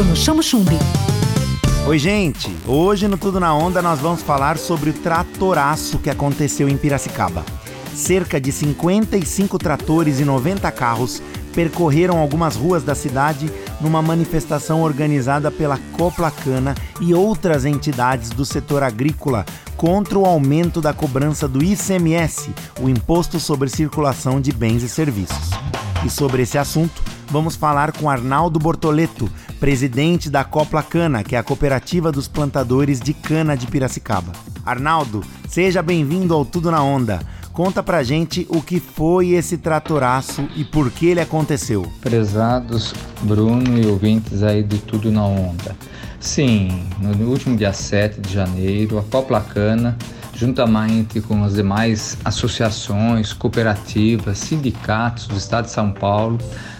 Bruno Chamo Chumbi. Oi, gente! Hoje no Tudo na Onda nós vamos falar sobre o tratoraço que aconteceu em Piracicaba. Cerca de 55 tratores e 90 carros percorreram algumas ruas da cidade numa manifestação organizada pela Coplacana e outras entidades do setor agrícola contra o aumento da cobrança do ICMS, o Imposto sobre Circulação de Bens e Serviços. E sobre esse assunto, vamos falar com Arnaldo Bortoleto, presidente da Copla Cana, que é a cooperativa dos plantadores de cana de Piracicaba. Arnaldo, seja bem-vindo ao Tudo na Onda. Conta pra gente o que foi esse tratoraço e por que ele aconteceu. Prezados Bruno e ouvintes aí do Tudo na Onda. Sim, no último dia 7 de janeiro, a Coplacana, juntamente com as demais associações, cooperativas, sindicatos do Estado de São Paulo,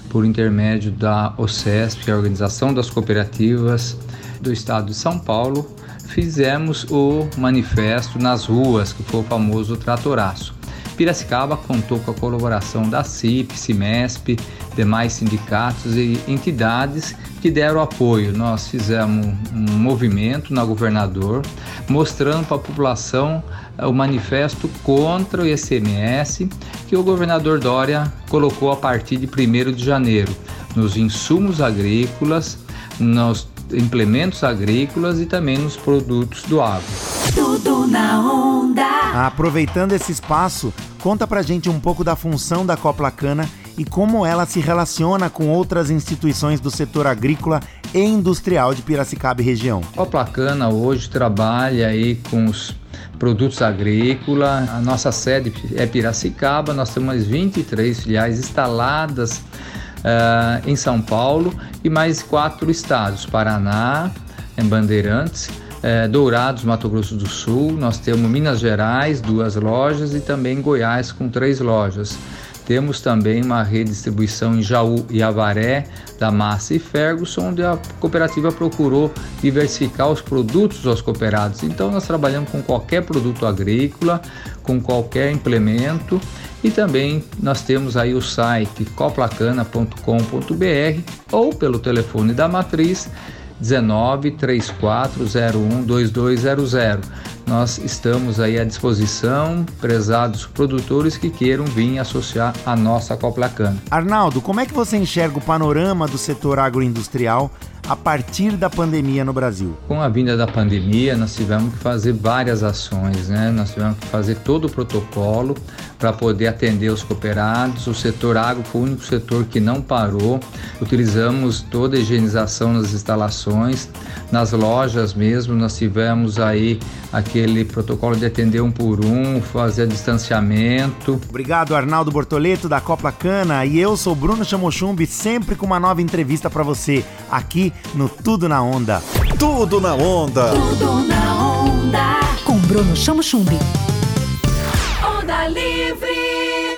por intermédio da OCESP, é a Organização das Cooperativas do Estado de São Paulo, fizemos o manifesto nas ruas, que foi o famoso tratoraço. Piracicaba contou com a colaboração da CIP, CIMESP, demais sindicatos e entidades que deram apoio. Nós fizemos um movimento na governador mostrando para a população eh, o manifesto contra o ICMS que o governador Dória colocou a partir de 1 de janeiro nos insumos agrícolas, nos implementos agrícolas e também nos produtos do agro. Tudo na onda. Aproveitando esse espaço, conta pra gente um pouco da função da Copla Cana e como ela se relaciona com outras instituições do setor agrícola e industrial de Piracicaba e região. A Copla Cana hoje trabalha aí com os produtos agrícolas. A nossa sede é Piracicaba, nós temos 23 filiais instaladas uh, em São Paulo e mais quatro estados: Paraná, em Bandeirantes, é, Dourados, Mato Grosso do Sul, nós temos Minas Gerais, duas lojas e também Goiás com três lojas. Temos também uma redistribuição em Jaú e Avaré, da Massa e Ferguson, onde a cooperativa procurou diversificar os produtos aos cooperados. Então, nós trabalhamos com qualquer produto agrícola, com qualquer implemento e também nós temos aí o site coplacana.com.br ou pelo telefone da matriz 19 3401 2200. Nós estamos aí à disposição, prezados produtores que queiram vir associar a nossa Coplacana. Arnaldo, como é que você enxerga o panorama do setor agroindustrial a partir da pandemia no Brasil? Com a vinda da pandemia, nós tivemos que fazer várias ações, né? Nós tivemos que fazer todo o protocolo para poder atender os cooperados. O setor agro foi o único setor que não parou. Utilizamos toda a higienização nas instalações, nas lojas mesmo. Nós tivemos aí aquele protocolo de atender um por um, fazer distanciamento. Obrigado, Arnaldo Bortoleto da Copla Cana. E eu sou Bruno Chamochumbi, sempre com uma nova entrevista para você aqui no Tudo na Onda. Tudo na Onda. Tudo na onda. Com Bruno Chamo Chumbi. Onda Livre.